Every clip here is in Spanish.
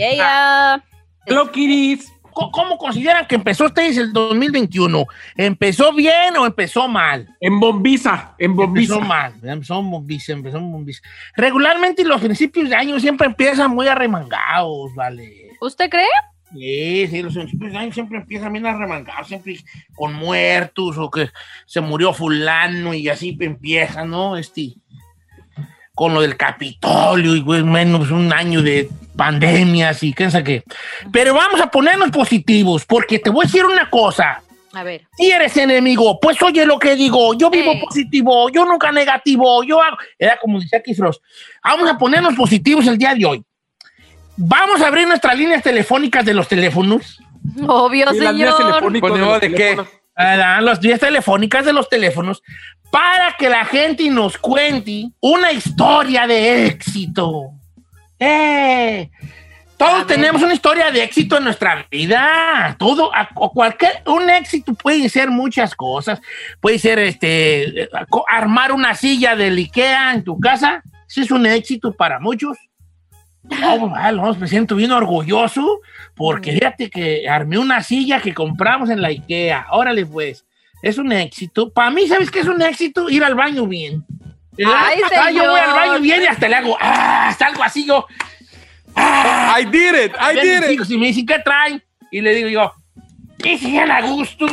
Yeah. Hello, Kiris. ¿Cómo, consideran que empezó ustedes el 2021? ¿Empezó bien o empezó mal? En bombiza, en bombiza. Empezó mal, empezó en bombiza, empezó en bombiza. Regularmente los principios de año siempre empiezan muy arremangados, ¿vale? ¿Usted cree? Sí, sí, los principios de año siempre empiezan bien arremangados, siempre con muertos o que se murió fulano y así empieza, ¿no? Este, con lo del Capitolio y pues, menos un año de pandemias y qué sé qué. Pero vamos a ponernos positivos, porque te voy a decir una cosa. A ver. Si eres enemigo, pues oye lo que digo, yo vivo Eh. positivo, yo nunca negativo, yo hago... Era como decía Keith Frost. Vamos a ponernos positivos el día de hoy. Vamos a abrir nuestras líneas telefónicas de los teléfonos. Obvio, Y las señor. telefónicas Pues, de los ¿de qué? Ah, las vías telefónicas de los teléfonos para que la gente nos cuente una historia de éxito. ¡Eh! Todos tenemos una historia de éxito en nuestra vida. Todo, a- o cualquier, un éxito puede ser muchas cosas. Puede ser este, armar una silla del IKEA en tu casa. Ese es un éxito para muchos. No, pues, no, me siento bien orgulloso porque fíjate que armé una silla que compramos en la IKEA. Órale, pues, es un éxito. Para mí, ¿sabes qué es un éxito? Ir al baño bien. Ay, Ah, yo voy al señor. baño bien y hasta le hago, ah, salgo así yo. Ah, I did it, I did it. y me dicen, ¿qué traen? Y le digo yo, ¿qué se a gusto?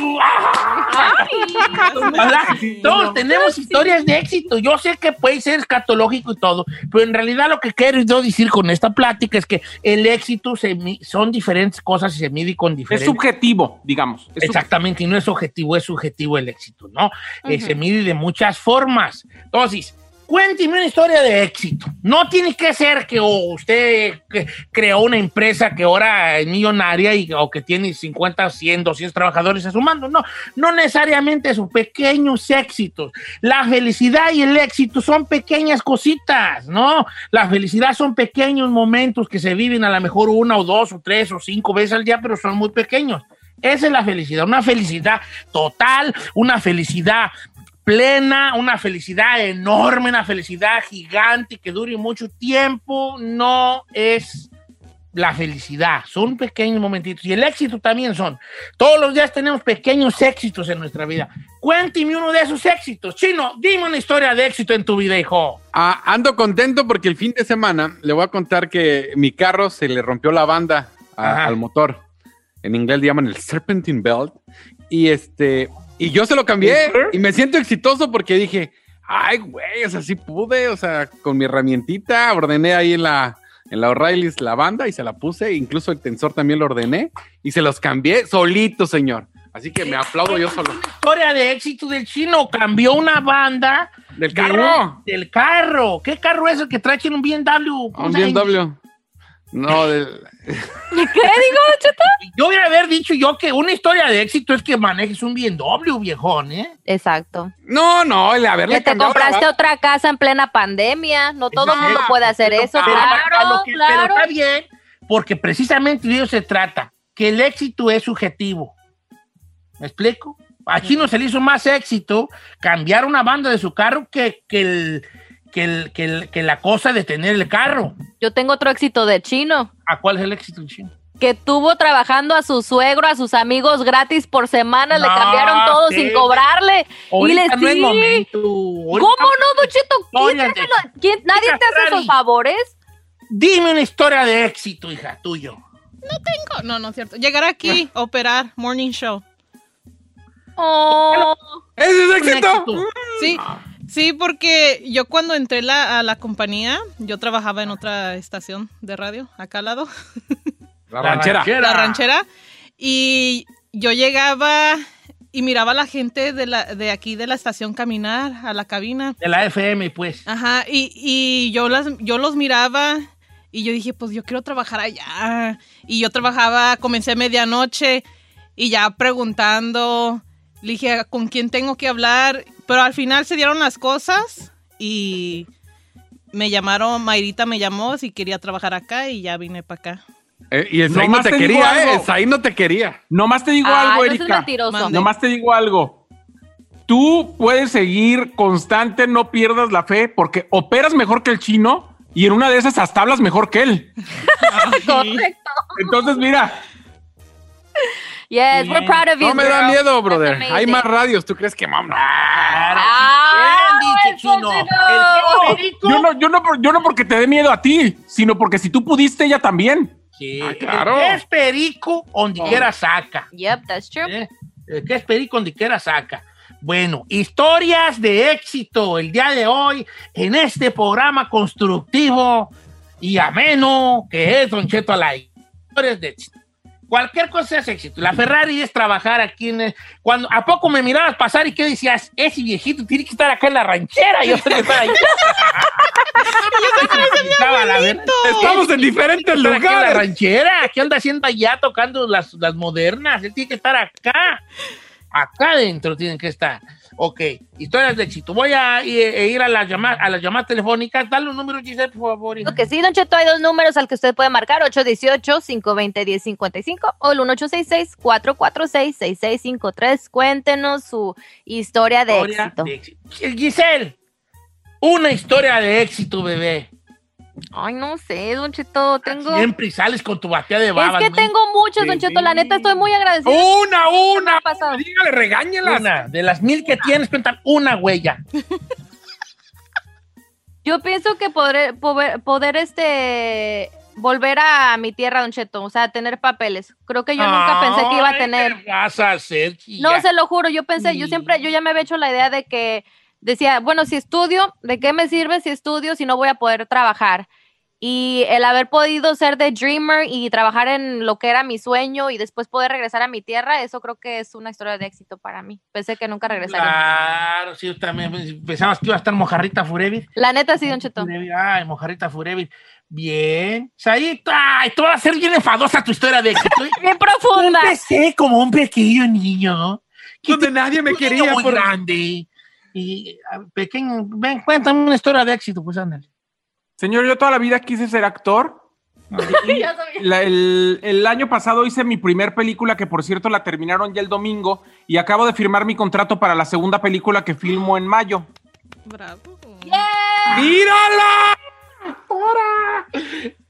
¿Verdad? Todos tenemos historias de éxito. Yo sé que puede ser escatológico y todo, pero en realidad lo que quiero yo decir con esta plática es que el éxito se son diferentes cosas y se mide con Es diferentes. subjetivo, digamos. Es Exactamente, y no es objetivo, es subjetivo el éxito, ¿no? Eh, se mide de muchas formas. Entonces, cuénteme una historia de éxito. No tiene que ser que o usted creó una empresa que ahora es millonaria y, o que tiene 50, 100, 200 trabajadores a su mando. No, no necesariamente sus pequeños éxitos. La felicidad y el éxito son pequeñas cositas, ¿no? La felicidad son pequeños momentos que se viven a lo mejor una o dos o tres o cinco veces al día, pero son muy pequeños. Esa es la felicidad, una felicidad total, una felicidad plena, una felicidad enorme, una felicidad gigante que dure mucho tiempo, no es la felicidad, son pequeños momentitos. Y el éxito también son. Todos los días tenemos pequeños éxitos en nuestra vida. Cuénteme uno de esos éxitos. Chino, dime una historia de éxito en tu vida, hijo. Ah, ando contento porque el fin de semana le voy a contar que mi carro se le rompió la banda a- al motor. En inglés le llaman el Serpentine Belt. Y este, y yo se lo cambié y me siento exitoso porque dije, ay, güey, o sea, sí pude, o sea, con mi herramientita ordené ahí en la, en la O'Reilly's la banda y se la puse, incluso el tensor también lo ordené y se los cambié solito, señor. Así que me aplaudo yo solo. Historia de éxito del chino. Cambió una banda Del de carro. del carro. ¿Qué carro es el que trae chino un BMW? ¿Cómo Un? BMW. No, del, ¿Qué digo, Cheta? Yo hubiera haber dicho yo que una historia de éxito es que manejes un BMW, viejón, ¿eh? Exacto. No, no, el haberle Que te la compraste otra casa en plena pandemia. No todo el mundo puede hacer Pero- eso. pero- Claro, que- claro. Pero está bien, porque precisamente de eso se trata, que el éxito es subjetivo. ¿Me explico? A Chino se le hizo más éxito cambiar una banda de su carro que, que, el, que, el- que el- que la cosa de tener el carro. Yo tengo otro éxito de chino. ¿A cuál es el éxito, Chino? que tuvo trabajando a su suegro, a sus amigos gratis por semana, le No, cambiaron todo sí. sin cobrarle. y le no es sí. momento. ¿Cómo no, de- quién- ¿Nadie te hace esos favores? Dime una historia de éxito, hija, tuyo. No, no es cierto. Llegar aquí, operar, morning show. Oh, ¿Ese es Un éxito? éxito. Sí, sí, porque yo cuando entré la- a la compañía, yo trabajaba en otra estación de radio, acá al lado, La ranchera. la ranchera, y yo llegaba y miraba a la gente de, la, de aquí de la estación caminar a la cabina. De la FM, pues. Ajá, y, y yo, las, yo los miraba y yo dije, pues yo quiero trabajar allá. Y yo trabajaba, comencé a medianoche y ya preguntando, le dije, ¿con quién tengo que hablar? Pero al final se dieron las cosas y me llamaron, Mayrita me llamó si quería trabajar acá y ya vine para acá. Eh, y Esaí no Nomás te, quería, algo. ¿eh? No te quería. Nomás te digo Ay, algo, no Erika. Nomás te digo algo. Tú puedes seguir constante, no pierdas la fe, porque operas mejor que el chino y en una de esas hasta hablas mejor que él. correcto. Entonces, mira, Yes, we're proud of you. No me da girl. miedo, brother. Hay más radios. ¿Tú crees que mam? No. Claro. Ah, eso chino. El yo no, yo, no, yo no porque te dé miedo a ti, sino porque si tú pudiste, ella también. Sí, Ah, claro. es perico, donde quiera saca. Yep, that's true. ¿eh? Que es perico, donde quiera saca. Bueno, historias de éxito el día de hoy en este programa constructivo y ameno que es Don Cheto Alay. Historias de éxito. Cualquier cosa es éxito. La Ferrari es trabajar aquí en... el- Cuando, ¿A poco me mirabas pasar y qué decías? Ese viejito tiene que estar acá en la ranchera. Yo tengo que estar ahí. Estaba la verdad. Estamos en diferentes Estar aquí en la lugares. ranchera. ¿Qué anda haciendo allá tocando las, las modernas? Él tiene que estar acá. Acá adentro tienen que estar. Ok, historias de éxito. Voy a i- e ir a las llamadas, a las llamadas telefónicas. Dale un número, Giselle, por favor. hija. Que sí, Don Cheto, hay dos números al que usted puede marcar, 818-520-1055 o el 1866-446-6653. Cuéntenos su historia de Historia éxito. de éxito. Giselle, una historia de éxito, bebé. Ay, no sé, Don Cheto, tengo... Siempre sales con tu batea de Es babas. que ¿no? tengo muchos, Don Cheto, la neta estoy muy agradecida. Una, una. ¿Qué ha pasado? Dígale, regáñelas. Una, de las mil que tienes, cuentan una huella. Yo pienso que poder, poder, poder, este volver a mi tierra, Don Cheto, o sea, tener papeles. Creo que yo nunca pensé que iba a tener. ¿qué vas a hacer, No, se lo juro, yo pensé, yo siempre, yo ya me había hecho la idea de que decía, bueno, si estudio, ¿de qué me sirve si estudio si no voy a poder trabajar? Y el haber podido ser de dreamer y trabajar en lo que era mi sueño y después poder regresar a mi tierra, eso creo que es una historia de éxito para mí. Pensé que nunca regresaría. Claro, sí, yo también pensabas que iba a estar Mojarrita Furevir. La neta, sí, Don Cheto. Ay, Mojarrita Furevir. Bien. Saíta, ay, tú vas a ser bien enfadosa tu historia de éxito. Bien profunda. Empecé como un pequeño niño. que Donde nadie me un niño quería. muy por- grande. Y ah, pequeño, ven, cuéntame una historia de éxito, pues ándale. Señor, yo toda la vida quise ser actor. Sabía. La- el, el año pasado hice mi primer película, que por cierto la terminaron ya el domingo, y acabo de firmar mi contrato para la segunda película que filmo en mayo. Bravo. ¡Mírala!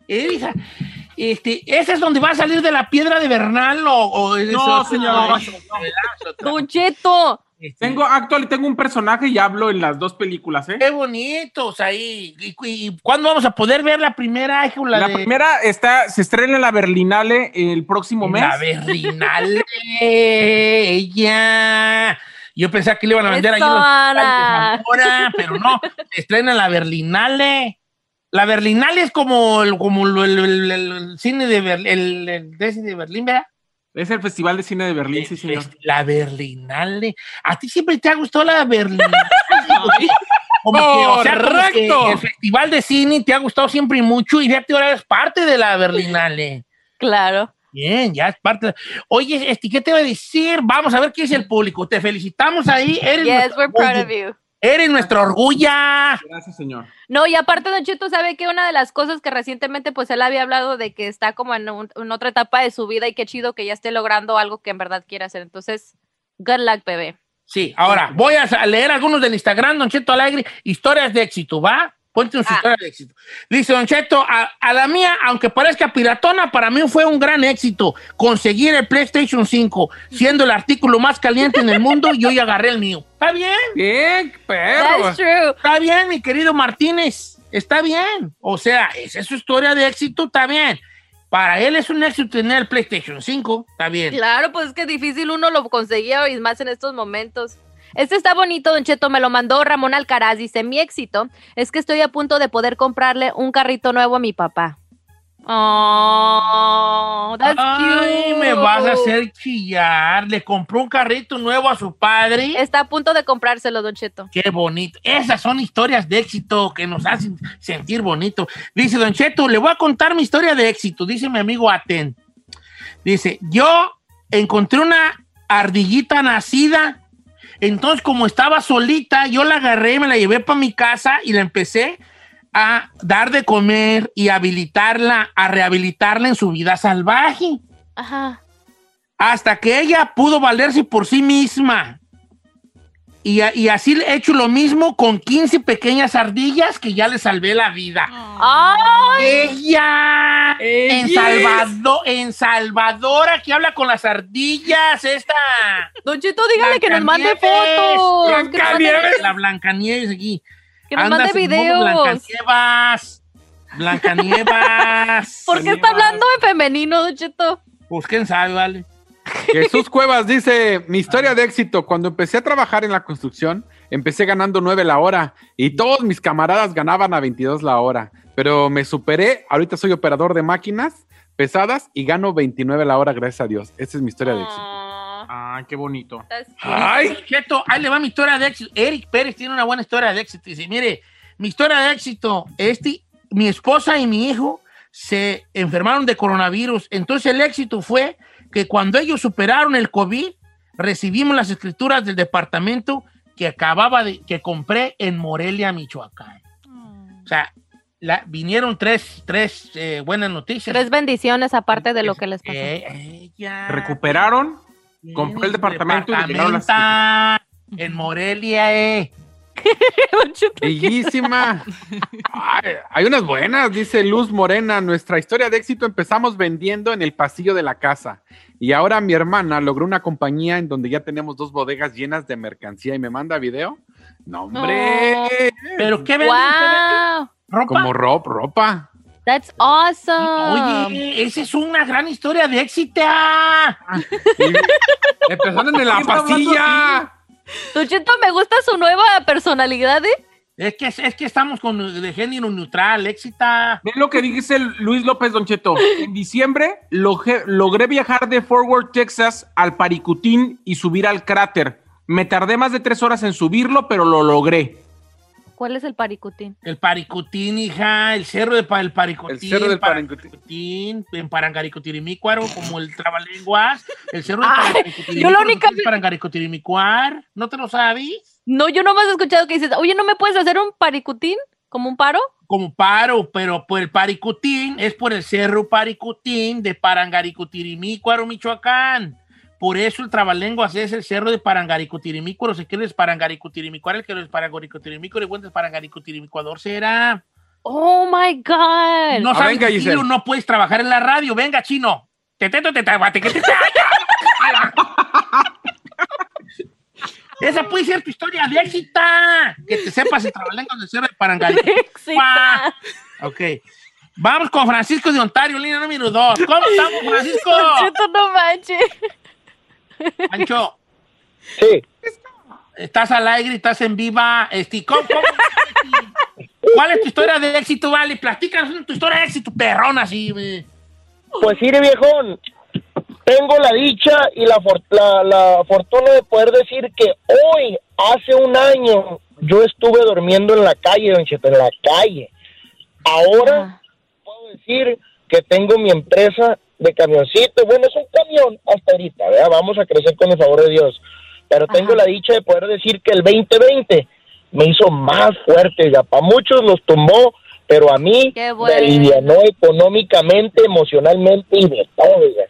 Eh, hija, este, ¿Ese es donde va a salir de la piedra de Bernal o, o es No, señor, no. otra. Don Cheto. Este, Tengo, actual, tengo un personaje y hablo en las dos películas, ¿eh? Qué bonitos ahí. ¿Y, y- y cuándo vamos a poder ver la primera? La de- primera está, se estrena en la Berlinale el próximo mes. La Berlinale. ella. Yo pensaba que le iban a vender ahí los. Zamora, pero no. Se estrena en la Berlinale. La Berlinale es como el, como el, el- el- el cine de Berlín, el, el de ese de Berlín, ¿verdad? Es el Festival de Cine de Berlín, sí, señor. Es- La Berlinale. ¿A ti siempre te ha gustado la Berlinale? Como que, o sea, como que el Festival de Cine te ha gustado siempre y mucho y fíjate, ahora eres parte de la Berlinale. Claro. Bien, ya es parte. de- Oye, este, ¿qué te voy a decir? Vamos a ver qué dice el público. Te felicitamos ahí. Eres, Yes, we're proud of you. Eres nuestro orgullo. Gracias, señor. No, y aparte, Don Cheto, sabe que una de las cosas que recientemente, pues él había hablado de que está como en, un- en otra etapa de su vida y qué chido que ya esté logrando algo que en verdad quiere hacer. Entonces, good luck, bebé. Sí, ahora voy a leer algunos del Instagram, Don Cheto Alegre. Historias de éxito, ¿va? Ponte una Ah. historia de éxito. Dice Don Cheto, a, a la mía, aunque parezca piratona, para mí fue un gran éxito conseguir el PlayStation 5, siendo el artículo más caliente en el mundo, y hoy agarré el mío. ¿Está bien? Bien, true. Está bien, mi querido Martínez. Está bien. O sea, esa es su historia de éxito, está bien. Para él es un éxito tener el PlayStation 5, está bien. Claro, pues es que difícil uno lo conseguía y más en estos momentos. Este está bonito, Don Cheto, me lo mandó Ramón Alcaraz. Dice, mi éxito es que estoy a punto de poder comprarle un carrito nuevo a mi papá. Oh, that's Ay, cute. me vas a hacer chillar. Le compró un carrito nuevo a su padre. Está a punto de comprárselo, Don Cheto. Qué bonito. Esas son historias de éxito que nos hacen sentir bonito. Dice Don Cheto, le voy a contar mi historia de éxito. Dice mi amigo Aten. Dice, yo encontré una ardillita nacida. Entonces, como estaba solita, yo la agarré, me la llevé para mi casa y la empecé a dar de comer y habilitarla, a rehabilitarla en su vida salvaje. Ajá. Hasta que ella pudo valerse por sí misma. Y, y así he hecho lo mismo con 15 pequeñas ardillas que ya le salvé la vida. ¡Ay! Ella, en Ella es- Salvador, en Salvadora que habla con las ardillas, esta. Don Cheto, dígale que nos mande fotos. Blancanieves, la Blancanieves aquí. que nos Andas mande en videos. Blancanieves. Blancanieves. ¿Por qué está hablando en femenino, Don Cheto? Pues quién sabe, vale. Jesús Cuevas dice, mi historia de éxito, cuando empecé a trabajar en la construcción, empecé ganando 9 la hora y todos mis camaradas ganaban a 22 la hora, pero me superé, ahorita soy operador de máquinas pesadas y gano 29 la hora, gracias a Dios. Esa es mi historia de éxito. Ah, Ay, qué bonito. Ay, Cheto, ahí le va mi historia de éxito. Eric Pérez tiene una buena historia de éxito. Dice, mire, mi historia de éxito, este, mi esposa y mi hijo se enfermaron de coronavirus. Entonces el éxito fue que cuando ellos superaron el COVID, recibimos las escrituras del departamento que acababa de, que compré en Morelia, Michoacán. O sea, la- vinieron tres, tres eh, buenas noticias. Tres bendiciones aparte de lo que les pasó. Eh, ella- Recuperaron. compró el departamento y las- en Morelia, eh. Bellísima. Ay, hay unas buenas, dice Luz Morena. Nuestra historia de éxito empezamos vendiendo en el pasillo de la casa. Y ahora mi hermana logró una compañía en donde ya tenemos dos bodegas llenas de mercancía y me manda video. No, hombre. Pero qué venden. Wow, ropa. Como ropa, ropa. that's awesome. Oye, esa es una gran historia de éxito. ah. Y Empezaron en la ¿Qué está hablando pasilla. Don Cheto, me gusta su nueva personalidad, ¿eh? Es que, es que estamos con de género neutral, éxito. Ve lo que dice Luis López Don Cheto. En diciembre logré viajar de Fort Worth, Texas al Paricutín y subir al cráter. Me tardé más de tres horas en subirlo, pero lo logré. ¿Cuál es el paricutín? El Paricutín, hija, el cerro de pa- el Paricutín. El cerro del Paricutín, en Parangaricutirimícuaro, como el trabalenguas. El cerro de Ay, Parangaricutirimícuaro. yo única Parangaricutirimícuaro. ¿No te lo sabes? No, yo nomás he escuchado que dices, oye, ¿no me puedes hacer un paricutín? ¿Como un paro? como paro, pero por el Paricutín es por el Cerro Paricutín de Parangaricutirimícuaro, Michoacán. Por eso el trabalenguas es el cerro de Parangaricutirimícuaro. Se quiere es Parangaricutirimícuaro, el que no es Parangaricutirimícuaro, y bueno, es Parangaricutirimícuador será. Oh my God. No Ah, sabes venga, Giselle. no puedes trabajar en la radio. Venga, chino. Te te te te te te- te- te- Esa puede ser tu historia de éxito. Que te sepas el trabalenguas del cerro de Parangaricutirimícuaro. Éxito. Ok. Vamos con Francisco de Ontario, línea número dos. ¿Cómo estamos, Francisco? No manches. Pancho, Sí, estás al aire, estás en viva. Este, ¿cómo- cómo- ¿Cuál es tu historia de éxito, vale? Platícanos tu historia de éxito, perrona, así. pues sí, viejón. Tengo la dicha y la, for- la, la fortuna de poder decir que hoy, hace un año, yo estuve durmiendo en la calle, don Cheto, en la calle. Ahora puedo decir que tengo mi empresa de camioncito. Bueno, es un camión hasta ahorita, ¿verdad? Vamos a crecer con el favor de Dios. Pero tengo la dicha de poder decir que el 2020 me hizo más fuerte, ya. Para muchos los tumbó, pero a mí me alivianó económicamente, emocionalmente y de todo, ya.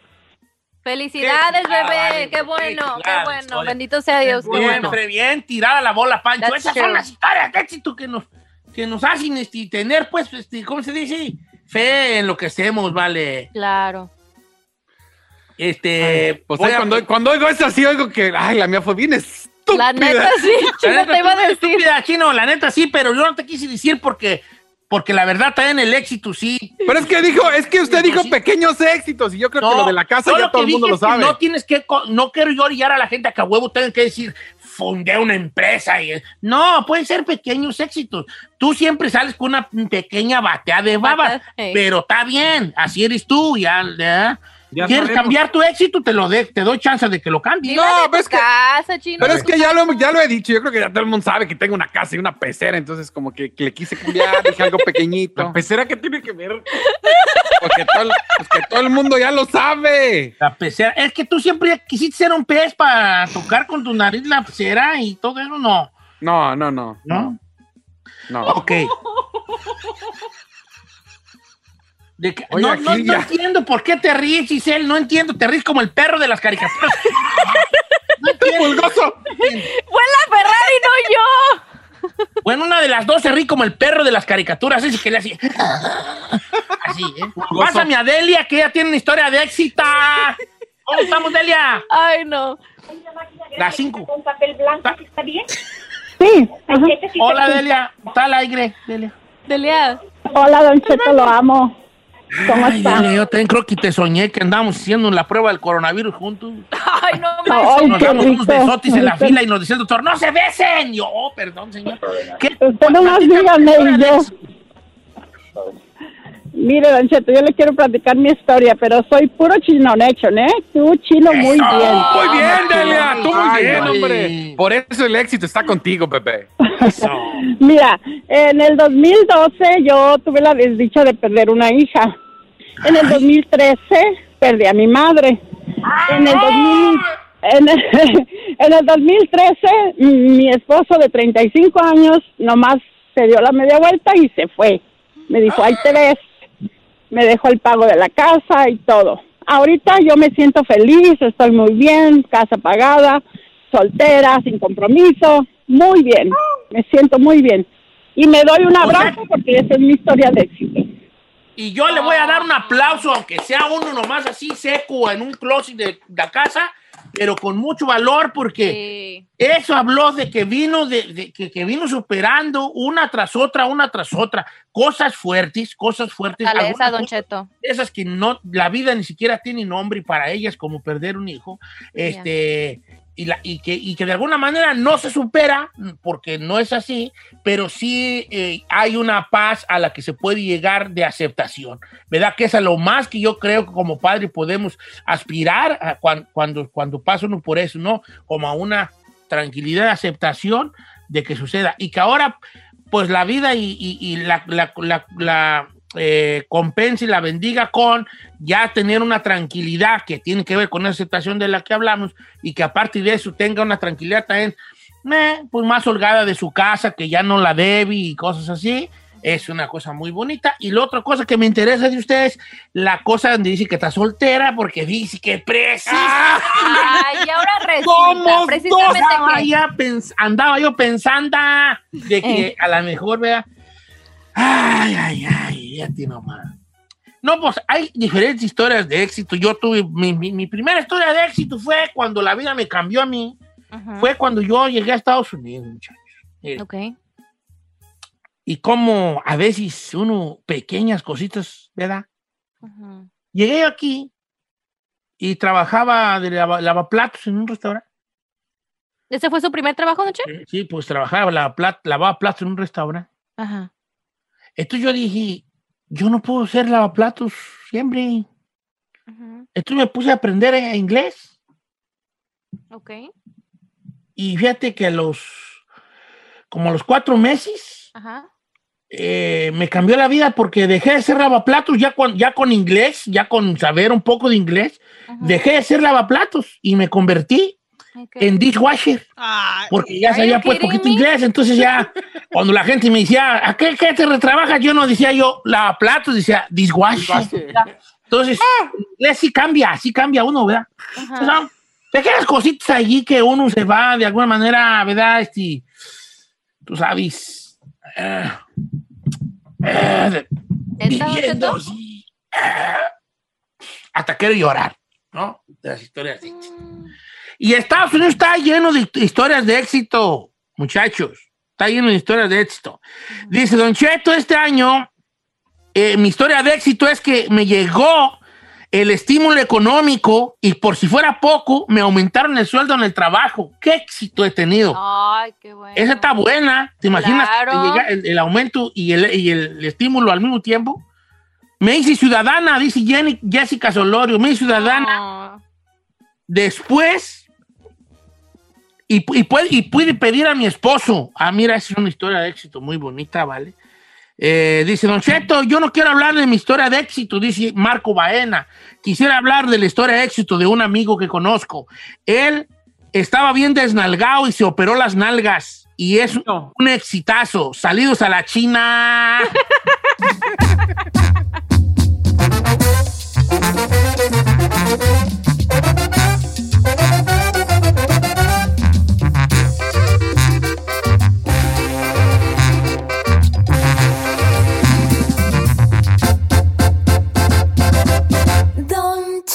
Felicidades, Qué bebé. Qué qué bueno, qué bueno. Bendito sea Dios. Qué Bien, bueno. bien, tirada la bola, Pancho. That's Esas true. son las historias de éxito que nos, que nos hacen este, tener, pues, este, ¿cómo se dice? Fe en lo que hacemos, vale. Claro. Este, Pues a- cuando, cuando oigo eso así, oigo que, ay, la mía fue bien estúpida. La neta sí, La chino neta, te iba a decir. estúpida, chino, la neta sí, pero yo no te quise decir porque, porque la verdad también el éxito sí. Pero es que dijo, es que usted Pues dijo sí. pequeños éxitos y yo creo que lo de la casa ya todo el mundo lo sabe. No tienes que, no quiero yo orillar a la gente a que a huevo tengan que decir, fundé una empresa. Y, no, pueden ser pequeños éxitos. Tú siempre sales con una pequeña batea de babas, hey. pero está bien, así eres tú, ya, ya. Ya ¿Quieres sabemos. cambiar tu éxito? Te lo de, te doy chance de que lo cambies. No, pero tu es que- casa, chino. Pero es que ya lo, ya lo he dicho, yo creo que ya todo el mundo sabe que tengo una casa y una pecera, entonces como que, que le quise cambiar, dije algo pequeñito, La pecera que tiene que ver. porque todo, el- pues que todo el mundo ya lo sabe. La pecera. Es que tú siempre quisiste ser un pez para tocar con tu nariz la pecera y todo eso, no. No, no, no, ¿No? no. Ok. De que- Oiga, no, no- entiendo por qué te ríes, Giselle. No entiendo. Te ríes como el perro de las caricaturas. no entiendo. Pulgoso. Fue la Ferrari, no yo. Bueno, una de las dos se ríe como el perro de las caricaturas. Ese que le hace. Así, ¿eh? Pásame a Delia, que ella tiene una historia de éxito. ¿Cómo estamos, Delia? Ay, no. Las cinco. Con papel blanco, ¿sí ¿está bien? Sí. Hola, Delia. Está al aire, Delia. Delia. Hola, Don Cheto, lo amo. ¿Cómo Ay, está? Delia, yo también creo que te soñé que andábamos haciendo la prueba del coronavirus juntos. Ay, no, Ay, nos qué damos unos besotis en la fila y nos decía el doctor, ¡no se besen! Yo, oh, perdón, señor. ¿Qué? Usted nomás Platícame dígame Mire, Don Cheto, yo le quiero platicar mi historia, pero soy puro chino nation, ¿eh? Tú chino muy Eso. bien. Muy bien, Delia, tú muy bien, hombre. Por eso el éxito está contigo, Pepe. Mira, en el 2012 yo tuve la desdicha de perder una hija. En el 2013 perdí a mi madre. En el, 2000 en el, en el 2013 mi esposo de 35 años nomás se dio la media vuelta y se fue. Me dijo, ahí te ves. Me dejó el pago de la casa y todo. Ahorita yo me siento feliz, estoy muy bien, casa pagada, soltera, sin compromiso, muy bien, me siento muy bien. Y me doy un abrazo porque esa es mi historia de éxito. Y yo le voy a dar un aplauso, aunque sea uno nomás así seco en un closet de la casa, pero con mucho valor porque Sí. eso habló de que vino de, de- que, que vino superando una tras otra, una tras otra, cosas fuertes, cosas fuertes. Fortaleza, Don Cheto. esas que no, la vida ni siquiera tiene nombre y para ellas como perder un hijo, este, y, la, y, que, y que de alguna manera no se supera, porque no es así, pero sí eh, hay una paz a la que se puede llegar de aceptación, ¿verdad? Que es a lo más que yo creo que como padre podemos aspirar a cuan- cuando, cuando, pasa uno por eso, ¿no? Como a una tranquilidad de aceptación de que suceda. Y que ahora, pues la vida y, y- y la, la- la- la, eh, compense y la bendiga con ya tener una tranquilidad que tiene que ver con esa aceptación de la que hablamos y que aparte de eso tenga una tranquilidad también, eh, pues más holgada de su casa, que ya no la debe y cosas así. Es una cosa muy bonita. Y la otra cosa que me interesa de ustedes, la cosa donde dice que está soltera, porque dice que precisa. Ay, ahora resulta, Somos precisamente. Andaba, que... ya andaba yo pensando de que Eh. a lo mejor, vea. Ay, ay, ay, ya tiene nomás. No, pues hay diferentes historias de éxito. Yo tuve, mi, mi- mi primera historia de éxito fue cuando la vida me cambió a mí. Fue cuando yo llegué a Estados Unidos, muchachos. Eh, Ok. Y como a veces uno, pequeñas cositas, ¿verdad? Llegué aquí y trabajaba de lava- lavaplatos en un restaurante. ¿Ese fue su primer trabajo, Don Cheto? Sí, pues trabajaba, lavaba plat- lavaba platos en un restaurante. Ajá. Entonces yo dije, yo no puedo ser lavaplatos siempre. Ujú. Entonces me puse a aprender eh, inglés. Ok. Y fíjate que a los, como a los cuatro meses, Ajá. eh, me cambió la vida porque dejé de ser lavaplatos ya con, ya con inglés, ya con saber un poco de inglés. Ajá. Dejé de ser lavaplatos y me convertí Ok. en dishwasher. Ay, Porque ya sabía pues poquito me? inglés, entonces ya cuando la gente me decía, ¿a qué, qué te retrabajas? Yo no decía yo lavaplatos, decía dishwasher. Entonces, inglés sí cambia, sí cambia uno, ¿verdad? Son pequeñas cositas allí que uno se va de alguna manera, ¿verdad? Este, tú sabes, eh, eh, eh, hasta quiero llorar, ¿no? De las historias éxito. Y Estados Unidos está lleno de historias de éxito, muchachos. Está lleno de historias de éxito. Dice Don Cheto, este año eh, mi historia de éxito es que me llegó el estímulo económico y por si fuera poco, me aumentaron el sueldo en el trabajo. ¿Qué éxito he tenido? Ay, qué bueno. Esa está buena. ¿Te imaginas Claro. el, el aumento y el, y el estímulo al mismo tiempo? Me hice ciudadana, dice Jenny, Jessica Solorio. Me hice ciudadana. Después, y, y, puede, y pude pedir a mi esposo. Ah, mira, esa es una historia de éxito muy bonita, ¿vale? Eh, dice Don Cheto, yo no quiero hablar de mi historia de éxito, dice Marco Baena. Quisiera hablar de la historia de éxito de un amigo que conozco. Él estaba bien desnalgado y se operó las nalgas. Y es No. un exitazo. Salidos a la China.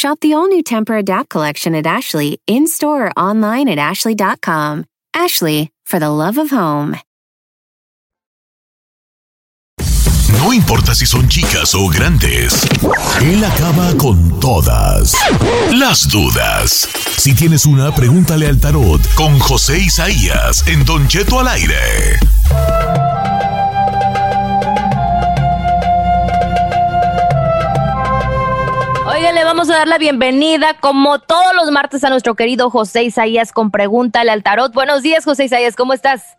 Shop the all new Temper Adapt collection at Ashley in store or online at ashley.com. Ashley, for the love of home. No importa si son chicas o grandes, él acaba con todas las dudas. Si tienes una, pregúntale al tarot con José Isaías en Don Cheto al aire. Oigan, le vamos a dar la bienvenida, como todos los martes, a nuestro querido José Isaías con Pregúntale al Tarot. Buenos días, José Isaías, ¿cómo estás?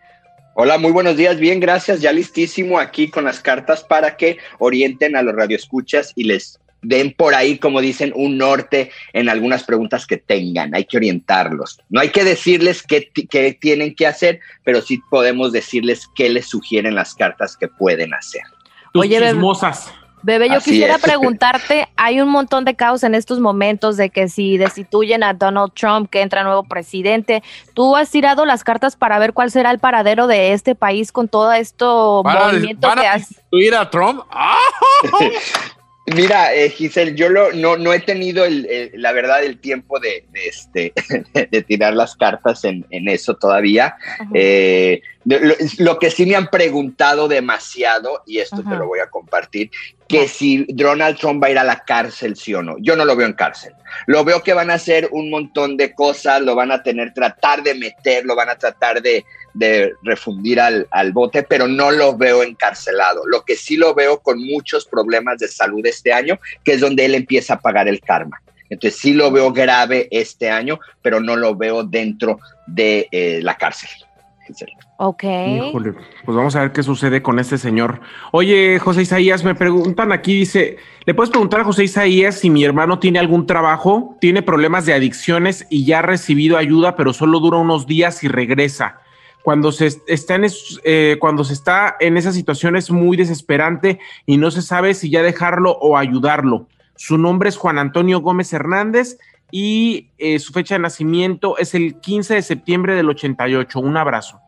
Hola, muy buenos días, bien, gracias. Ya listísimo aquí con las cartas para que orienten a los radioescuchas y les den por ahí, como dicen, un norte en algunas preguntas que tengan. Hay que orientarlos. No hay que decirles qué, ti- qué tienen que hacer, pero sí podemos decirles qué les sugieren las cartas que pueden hacer. Tus Oye, bebé. chismosas. Bebé, yo Así quisiera es. preguntarte, hay un montón de caos en estos momentos de que si destituyen a Donald Trump, que entra nuevo presidente, ¿tú has tirado las cartas para ver cuál será el paradero de este país con todo esto ¿Van a, movimiento van que a has... destituir a Trump? Mira, eh, Giselle, yo lo, no, no he tenido el, el- la verdad el tiempo de, de este, de tirar las cartas en, en eso todavía, Eh, de- lo, lo que sí me han preguntado demasiado, y esto te lo voy a compartir, que si Donald Trump va a ir a la cárcel, sí o no. Yo no lo veo en cárcel. Lo veo que van a hacer un montón de cosas, lo van a tener, tratar de meter, lo van a tratar de, de refundir al, al bote, pero no lo veo encarcelado. Lo que sí lo veo con muchos problemas de salud este año, que es donde él empieza a pagar el karma. Entonces sí lo veo grave este año, pero no lo veo dentro de eh, la cárcel. Ok. Híjole, pues vamos a ver qué sucede con este señor. Oye, José Isaías, me preguntan aquí, dice, ¿le puedes preguntar a José Isaías si mi hermano tiene algún trabajo, tiene problemas de adicciones y ya ha recibido ayuda, pero solo dura unos días y regresa? Cuando se está en, eh, cuando se está en esa situación es muy desesperante y no se sabe si ya dejarlo o ayudarlo. Su nombre es Juan Antonio Gómez Hernández y eh, su fecha de nacimiento es el 15 de septiembre del 88. Un abrazo.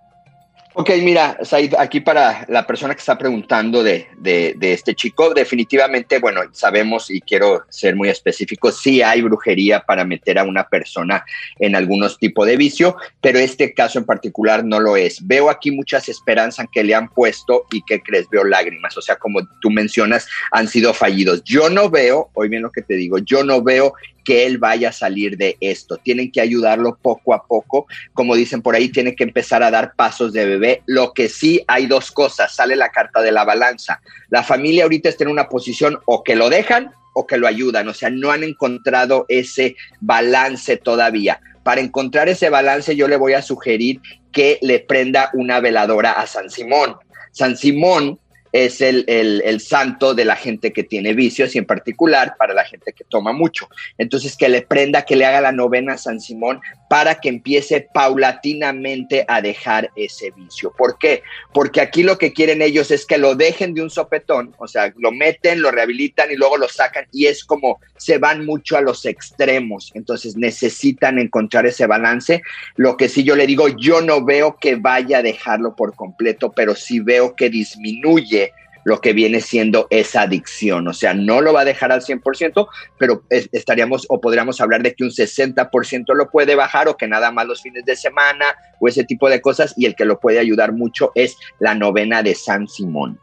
Ok, mira, Said, aquí para la persona que está preguntando de, de- de este chico, definitivamente, bueno, sabemos y quiero ser muy específico, sí hay brujería para meter a una persona en algunos tipos de vicio, pero este caso en particular no lo es. Veo aquí muchas esperanzas que le han puesto y que crees, veo lágrimas, o sea, como tú mencionas, han sido fallidos. Yo no veo, hoy bien lo que te digo, yo no veo que él vaya a salir de esto. Tienen que ayudarlo poco a poco. Como dicen por ahí, tiene que empezar a dar pasos de bebé. Lo que sí hay dos cosas. Sale la carta de la balanza. La familia ahorita está en una posición o que lo dejan o que lo ayudan. O sea, no han encontrado ese balance todavía. Para encontrar ese balance, yo le voy a sugerir que le prenda una veladora a San Simón. San Simón es el, el- el santo de la gente que tiene vicios y en particular para la gente que toma mucho. Entonces, que le prenda, que le haga la novena a San Simón para que empiece paulatinamente a dejar ese vicio. ¿Por qué? Porque aquí lo que quieren ellos es que lo dejen de un sopetón, o sea, lo meten, lo rehabilitan y luego lo sacan y es como se van mucho a los extremos. Entonces necesitan encontrar ese balance. Lo que sí yo le digo, yo no veo que vaya a dejarlo por completo, pero sí veo que disminuye lo que viene siendo esa adicción. O sea, no lo va a dejar al 100%, pero es- estaríamos o podríamos hablar de que un 60% lo puede bajar o que nada más los fines de semana o ese tipo de cosas y el que lo puede ayudar mucho es la novena de San Simón.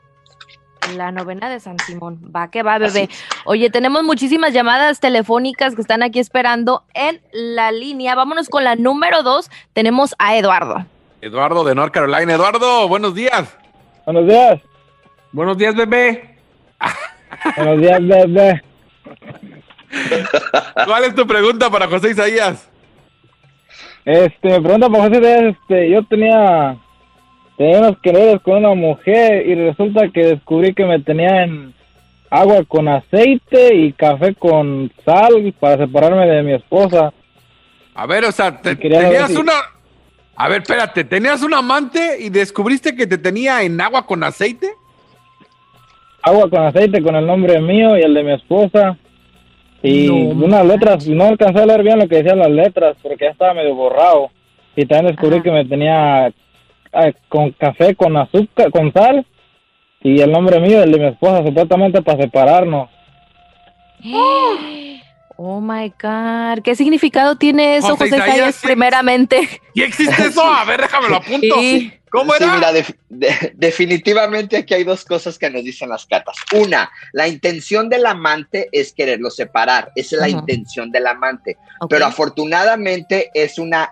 La novena de San Simón. Va que va, bebé. Oye, tenemos muchísimas llamadas telefónicas que están aquí esperando en la línea. Vámonos con la número dos. Tenemos a Eduardo. Eduardo de North Carolina. Eduardo, buenos días. Buenos días. Buenos días, bebé. Buenos días, bebé. ¿Cuál es tu pregunta para José Isaías? Este, me pregunta por José Díaz, este, yo tenía, tenía unos quereres con una mujer y resulta que descubrí que me tenía en agua con aceite y café con sal para separarme de mi esposa. A ver, o sea, te- tenías si- una... A ver, espérate, ¿tenías un amante y descubriste que te tenía en agua con aceite? Agua con aceite con el nombre mío y el de mi esposa. Y No unas letras, no alcancé a leer bien lo que decían las letras porque ya estaba medio borrado. Y también descubrí que me tenía ah, con café, con azúcar, con sal. Y el nombre mío el de mi esposa, supuestamente para separarnos. Oh my God. ¿Qué significado tiene eso, José José Isaías, Isaías, sí. primeramente? ¿Y existe eso? A ver, déjame lo apunto. Sí. ¿Cómo Sí, era? mira, def- de- definitivamente aquí hay dos cosas que nos dicen las cartas. Una, la intención del amante es quererlo separar. Esa es la intención del amante. Pero afortunadamente es una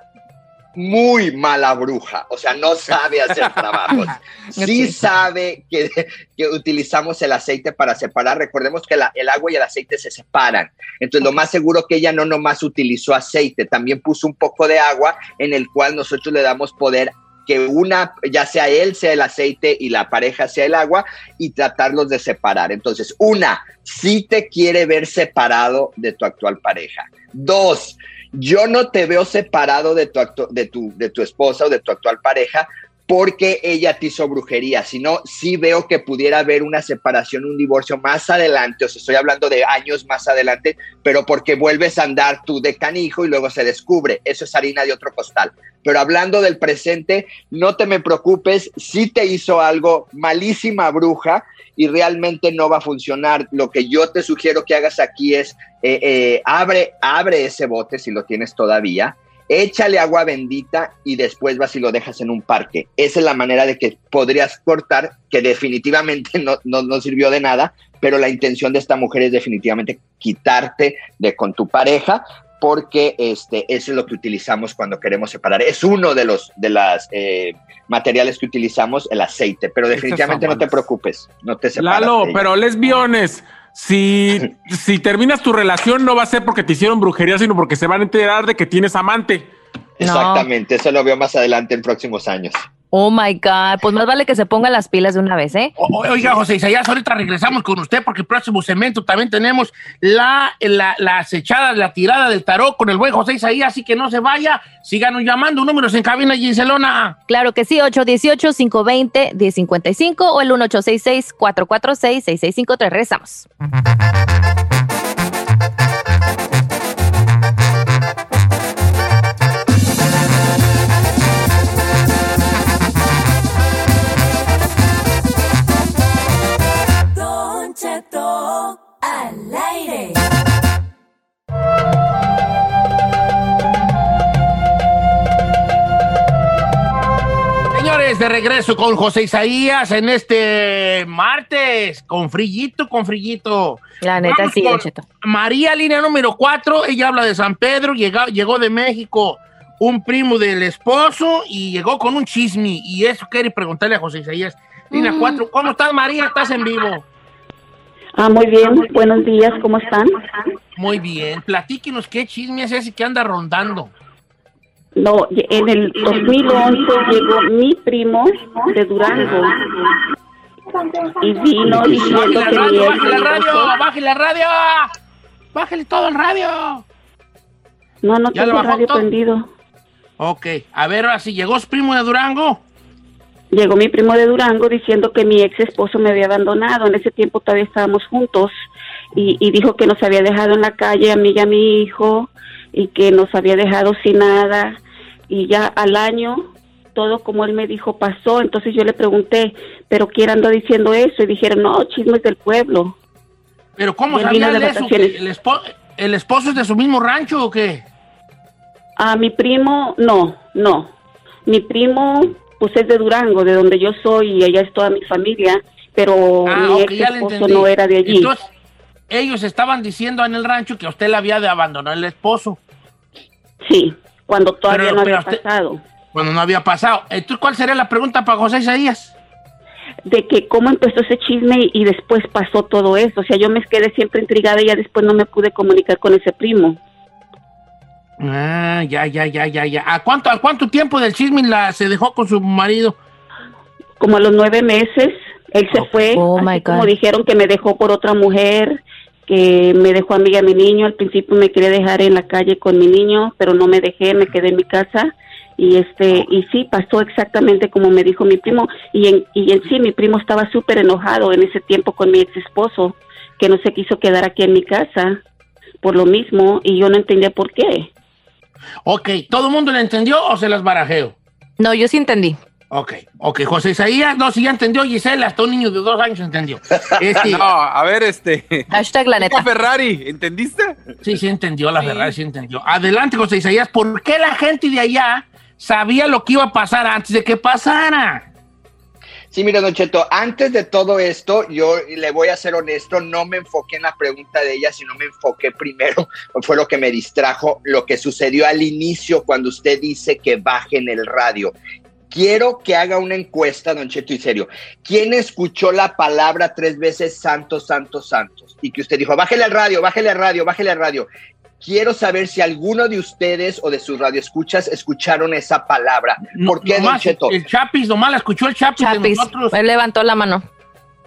muy mala bruja. O sea, no sabe hacer trabajos. Sí sabe que, que utilizamos el aceite para separar. Recordemos que la- el agua y el aceite se separan. Entonces, lo más seguro que ella no nomás utilizó aceite, también puso un poco de agua en el cual nosotros le damos poder que una, ya sea él, sea el aceite y la pareja sea el agua y tratarlos de separar. Entonces, una, si te quiere ver separado de tu actual pareja. Dos, yo no te veo separado de tu, actu- de tu, de tu esposa o de tu actual pareja porque ella te hizo brujería, sino sí veo que pudiera haber una separación, un divorcio más adelante, o sea, estoy hablando de años más adelante, pero porque vuelves a andar tú de canijo y luego se descubre, eso es harina de otro costal. Pero hablando del presente, no te me preocupes, si te hizo algo malísima bruja y realmente no va a funcionar. Lo que yo te sugiero que hagas aquí es, eh, eh, abre, abre ese bote si lo tienes todavía échale agua bendita y después vas y lo dejas en un parque. Esa es la manera de que podrías cortar, que definitivamente no, no, no sirvió de nada, pero la intención de esta mujer es definitivamente quitarte de con tu pareja porque este, eso es lo que utilizamos cuando queremos separar. Es uno de los de las eh, materiales que utilizamos, el aceite, pero definitivamente no te preocupes, no te separas. Lalo, pero lesbiones, si, si terminas tu relación no va a ser porque te hicieron brujería, sino porque se van a enterar de que tienes amante. Exactamente, eso lo veo más adelante en próximos años. Oh my God. Pues más vale que se ponga las pilas de una vez, ¿eh? O- Oiga, José Isaías, ahorita regresamos con usted porque el próximo segmento también tenemos la, la, la acechada, la tirada del tarot con el buen José Isaías, así que no se vaya, síganos llamando, números en cabina Gincelona. Claro que sí, 818-520-1055 o el 1866-446-6653. Regresamos. De regreso con José Isaías en este martes, con frillito, con frillito. La neta Vamos sí, con Don Cheto. María, línea número 4, ella habla de San Pedro, llegó, llegó de México un primo del esposo y llegó con un chisme y eso quiere preguntarle a José Isaías. Línea Mm. 4, ¿cómo estás María? ¿Estás en vivo? Ah, muy bien. Buenos días, ¿cómo están? Muy bien, platíquenos qué chisme es ese que anda rondando. No, en el 2011 llegó mi primo de Durango y vino diciendo que radio, bájale la radio, bájale la radio. Bájale todo el radio. No, no ¿Ya lo tengo radio todo? prendido. Ok, a ver, ahora si llegó su primo de Durango. Llegó mi primo de Durango diciendo que mi ex esposo me había abandonado. En ese tiempo todavía estábamos juntos y, y dijo que nos había dejado en la calle a mí y a mi hijo y que nos había dejado sin nada. Y ya al año todo como él me dijo pasó. Entonces yo le pregunté, ¿pero quién anda diciendo eso? Y dijeron, no, chismes del pueblo. Pero ¿cómo sabían de eso? vacaciones. ¿Que ¿El, espo- ¿El esposo es de su mismo rancho o qué? A mi primo, no, no. Mi primo, pues es de Durango, de donde yo soy y allá es toda mi familia, pero Ah, mi ex esposo no era de allí. Entonces, ellos estaban diciendo en el rancho que a usted le había de abandonar el esposo. Sí, cuando todavía Pero- no había usted- pasado. Cuando no había pasado. Entonces, ¿cuál sería la pregunta para José Isaías? De que cómo empezó ese chisme y, después pasó todo eso. O sea, yo me quedé siempre intrigada y ya después no me pude comunicar con ese primo. Ah, ya, ya, ya, ya, ya. ¿A cuánto, a cuánto tiempo del chisme la, se dejó con su marido? Como a los nueve meses, él se fue. Oh, así my como God. dijeron que me dejó por otra mujer, que me dejó a mí y a mi niño. Al principio me quería dejar en la calle con mi niño, pero no me dejé, me quedé en mi casa. Y este y sí, pasó exactamente como me dijo mi primo. Y en, y en sí, mi primo estaba súper enojado en ese tiempo con mi ex esposo, que no se quiso quedar aquí en mi casa por lo mismo. Y yo no entendía por qué. Ok, ¿todo el mundo le entendió o se las barajeo? No, yo sí entendí. Ok, ok, José Isaías, no, si ya entendió Gisela, hasta un niño de dos años entendió. Este, No, a ver, este. Hashtag la neta. Ferrari, ¿entendiste? Sí, sí entendió, la verdad, sí entendió. Adelante, José Isaías, ¿por qué la gente de allá sabía lo que iba a pasar antes de que pasara? Sí, mira, Don Cheto, antes de todo esto, yo le voy a ser honesto, no me enfoqué en la pregunta de ella, sino me enfoqué primero, fue lo que me distrajo, lo que sucedió al inicio cuando usted dice que bajen el radio. Quiero que haga una encuesta, Don Cheto, y serio. ¿Quién escuchó la palabra tres veces santos, santos, santos? Y que usted dijo, bájele al radio, bájele al radio, bájele al radio. Quiero saber si alguno de ustedes o de sus radioescuchas escucharon esa palabra. ¿Por qué, Don Nomás Cheto? El Chapis, nomás la escuchó el Chapis, de Chapis. nosotros. Él levantó la mano.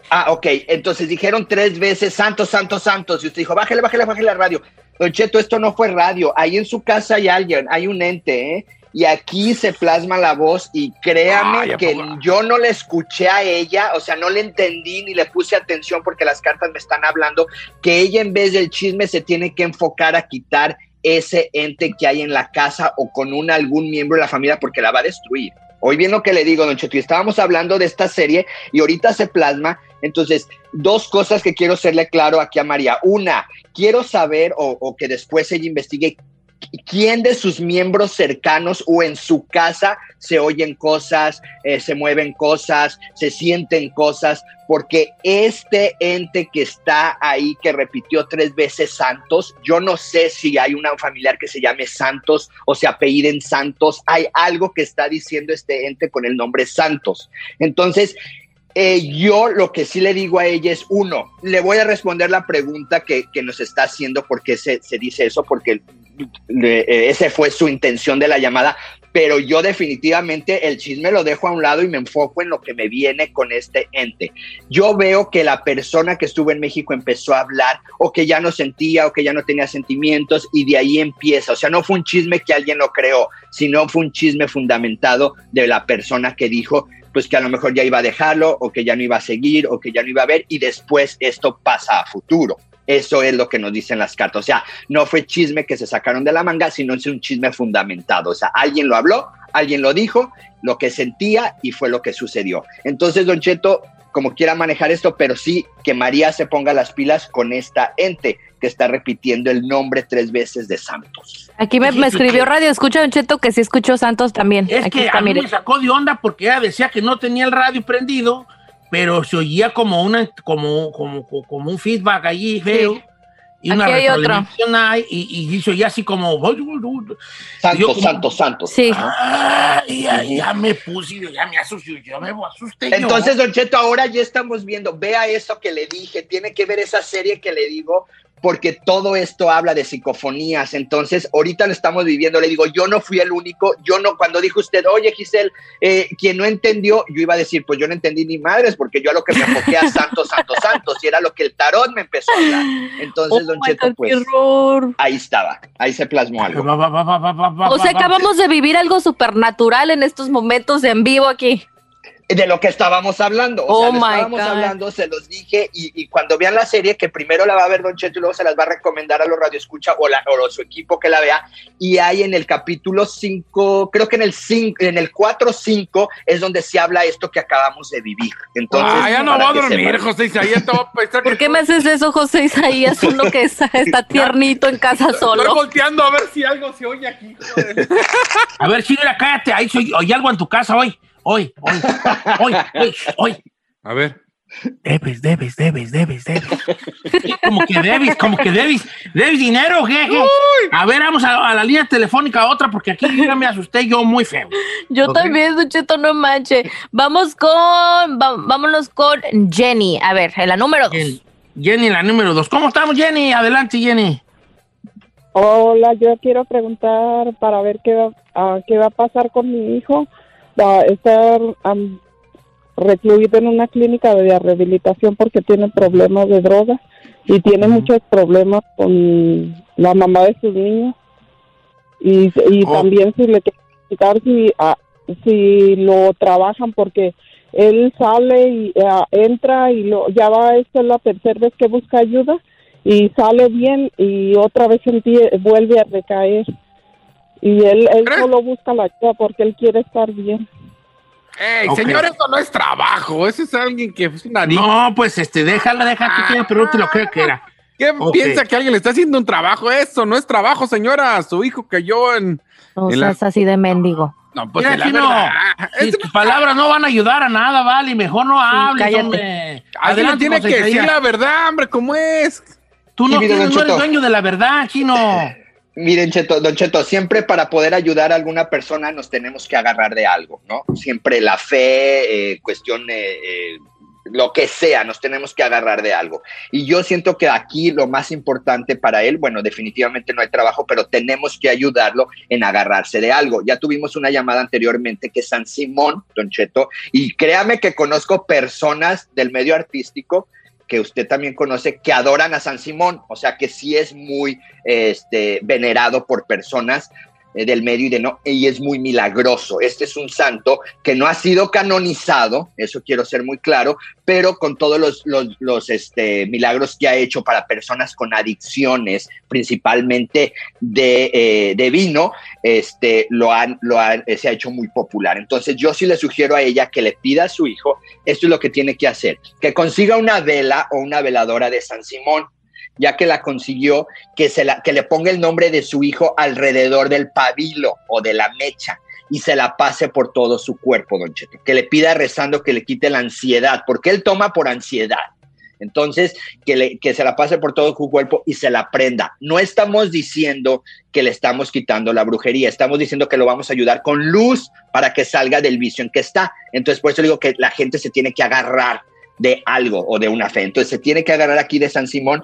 Ah, ok. Entonces dijeron tres veces santos, santos, santos. Y usted dijo, bájale, bájale, bájale la radio. Don Cheto, esto no fue radio. Ahí en su casa hay alguien, hay un ente, ¿eh? Y aquí se plasma la voz y créame Ay, ¿a que poco? yo no le escuché a ella, o sea, no le entendí ni le puse atención porque las cartas me están hablando que ella en vez del chisme se tiene que enfocar a quitar ese ente que hay en la casa o con un algún miembro de la familia porque la va a destruir. Hoy bien lo que le digo, don Cheto, y estábamos hablando de esta serie y ahorita se plasma. Entonces, dos cosas que quiero serle claro aquí a María. Una, quiero saber o, o que después ella investigue quién de sus miembros cercanos o en su casa se oyen cosas, eh, se mueven cosas, se sienten cosas, porque este ente que está ahí, que repitió tres veces Santos, yo no sé si hay una familiar que se llame Santos o se apelliden Santos, hay algo que está diciendo este ente con el nombre Santos. Entonces, eh, yo lo que sí le digo a ella es, uno, le voy a responder la pregunta que, que nos está haciendo, porque se, se dice eso, porque le- eh, ese fue su intención de la llamada, pero yo definitivamente el chisme lo dejo a un lado y me enfoco en lo que me viene con este ente. Yo veo que la persona que estuvo en México empezó a hablar o que ya no sentía o que ya no tenía sentimientos y de ahí empieza. O sea, no fue un chisme que alguien lo creó, sino fue un chisme fundamentado de la persona que dijo pues que a lo mejor ya iba a dejarlo o que ya no iba a seguir o que ya no iba a ver y después esto pasa a futuro. Eso es lo que nos dicen las cartas. O sea, no fue chisme que se sacaron de la manga, sino es un chisme fundamentado. O sea, alguien lo habló, alguien lo dijo, lo que sentía y fue lo que sucedió. Entonces, Don Cheto, como quiera manejar esto, pero sí que María se ponga las pilas con esta ente que está repitiendo el nombre tres veces de Santos. Aquí me, me escribió Radio Escucha Don Cheto que sí escuchó Santos también. Es Aquí que está, a mí mire. me sacó de onda porque ella decía que no tenía el radio prendido, pero se oía como una como como como un feedback allí feo. Y una Aquí hay ahí, y, y se oía así como Santos, Santos, Santos. Sí. Ah, ya, ya me puse, ya me asusté, ya me asusté. yo. Entonces, Don Cheto, ahora ya estamos viendo, vea eso que le dije, tiene que ver esa serie que le digo, porque todo esto habla de psicofonías. Entonces, ahorita lo estamos viviendo. Le digo, yo no fui el único, yo no, cuando dijo usted, oye, Giselle, eh, quien no entendió, yo iba a decir, pues yo no entendí ni madres, porque yo a lo que me enfoqué a Santos, Santos, Santos, y era lo que el tarot me empezó a hablar. Entonces, Oh Don Cheto, God, pues, ahí estaba, ahí se plasmó algo. O sea, acabamos de vivir algo supernatural en estos momentos en vivo aquí. De lo que estábamos hablando. O Oh sea, lo my estábamos God. hablando, se los dije, y, y cuando vean la serie, que primero la va a ver Don Cheto y luego se las va a recomendar a los radioescucha o, la, o su equipo que la vea. Y hay en el capítulo 5, creo que en el 5, en el 4-5 es donde se habla esto que acabamos de vivir. Entonces, ah, ya no voy a dormir. José Isaías. Te voy a pensar ¿Por qué me haces eso, José Isaías? Uno que está, está tiernito en casa Estoy solo. volteando a ver si algo se oye aquí. A ver, Chira, cállate, ahí soy, oye algo en tu casa hoy, hoy, hoy, hoy, hoy, hoy. A ver. Debes, debes, debes, debes, debes. Como que debes, como que debes, debes dinero, jeje. A ver, vamos a, a la línea telefónica otra, porque aquí ya me asusté yo muy feo. Yo también, Don Cheto, no manche. Vamos con, va- vámonos con Jenny. A ver, la número dos. Jenny, Jenny, la número dos. ¿Cómo estamos, Jenny? Adelante, Jenny. Hola, yo quiero preguntar para ver qué va, ah, qué va a pasar con mi hijo. A estar am, recluido en una clínica de rehabilitación porque tiene problemas de drogas y tiene muchos problemas con la mamá de sus niños. Y, y Oh. también si le preguntar si, ah, si lo trabajan porque él sale y ah, entra y lo, ya va, esta es la tercera vez que busca ayuda y sale bien y otra vez empie- vuelve a recaer. Y él, él solo busca la ayuda porque él quiere estar bien. Ey, Ok. señor, eso no es trabajo. Eso es alguien que es una No, pues este, déjala, déjala que te pregunte lo que era. ¿Qué Ok. piensa que alguien le está haciendo un trabajo? Eso no es trabajo, señora. Su hijo cayó en. No en la- seas así de mendigo. No, pues Mira, la Chino, verdad. si tus palabras no van a ayudar a nada, vale, mejor no hables, cállate. hombre. Alguien tiene que decir la verdad, hombre, ¿cómo es? Tú no, Sí, tienes- no eres dueño de la verdad, Chino. Miren, Cheto, Don Cheto, siempre para poder ayudar a alguna persona nos tenemos que agarrar de algo, ¿no? Siempre la fe, eh, cuestión, eh, eh, lo que sea, nos tenemos que agarrar de algo. Y yo siento que aquí lo más importante para él, bueno, definitivamente no hay trabajo, pero tenemos que ayudarlo en agarrarse de algo. Ya tuvimos una llamada anteriormente que San Simón, Don Cheto, y créame que conozco personas del medio artístico que usted también conoce, que adoran a San Simón, o sea que sí es muy este, venerado por personas del medio y de no, y es muy milagroso. Este es un santo que no ha sido canonizado, eso quiero ser muy claro, pero con todos los, los, los, este, milagros que ha hecho para personas con adicciones, principalmente de, eh, de vino, este, lo han, lo han, eh, se ha hecho muy popular. Entonces yo sí le sugiero a ella que le pida a su hijo, esto es lo que tiene que hacer, que consiga una vela o una veladora de San Simón. Ya que la consiguió, que, se la, que le ponga el nombre de su hijo alrededor del pabilo o de la mecha y se la pase por todo su cuerpo, don Cheto. Que le pida rezando que le quite la ansiedad, porque él toma por ansiedad. Entonces, que, le, que se la pase por todo su cuerpo y se la prenda. No estamos diciendo que le estamos quitando la brujería, estamos diciendo que lo vamos a ayudar con luz para que salga del vicio en que está. Entonces, por eso digo que la gente se tiene que agarrar de algo o de una fe. Entonces, se tiene que agarrar aquí de San Simón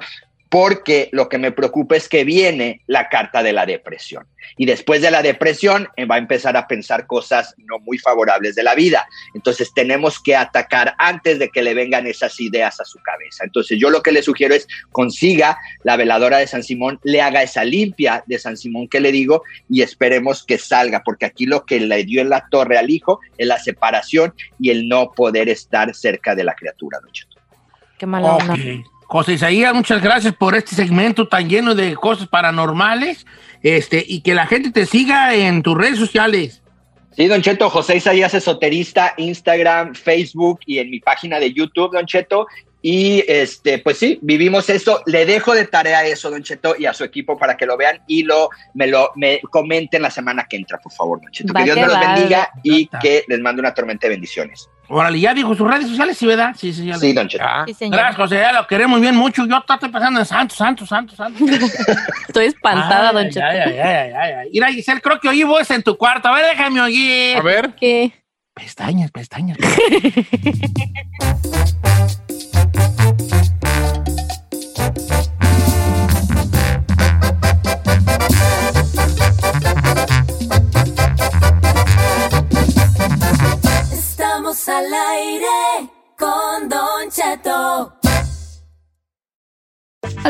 porque lo que me preocupa es que viene la carta de la depresión. Y después de la depresión eh, va a empezar a pensar cosas no muy favorables de la vida. Entonces tenemos que atacar antes de que le vengan esas ideas a su cabeza. Entonces yo lo que le sugiero es consiga la veladora de San Simón, le haga esa limpia de San Simón que le digo y esperemos que salga, porque aquí lo que le dio en la torre al hijo es la separación y el no poder estar cerca de la criatura. Don. Qué mala onda. José Isaías, muchas gracias por este segmento tan lleno de cosas paranormales. Este, y que la gente te siga en tus redes sociales. Sí, Don Cheto, José Isaías Esoterista, Instagram, Facebook y en mi página de YouTube, Don Cheto. Y este, pues sí, vivimos esto. Le dejo de tarea eso, Don Cheto, y a su equipo para que lo vean y lo me lo me comenten la semana que entra, por favor, Don Cheto. Va que Dios me los bendiga y que les mande una tormenta de bendiciones. Órale, ya dijo sus redes sociales, ¿sí, verdad? Sí, sí, ya Sí, Don Cheto. Sí, señor. Gracias, José, ya lo queremos bien mucho. Yo estoy pensando en santo, santo, santo, santo. Estoy espantada, Ay, Don Cheto. ay, ay, ay, ay, ay. Mira, Giselle, creo que oí voz en tu cuarto. A ver, déjame oír. A ver. ¿Qué? Pestañas, pestañas.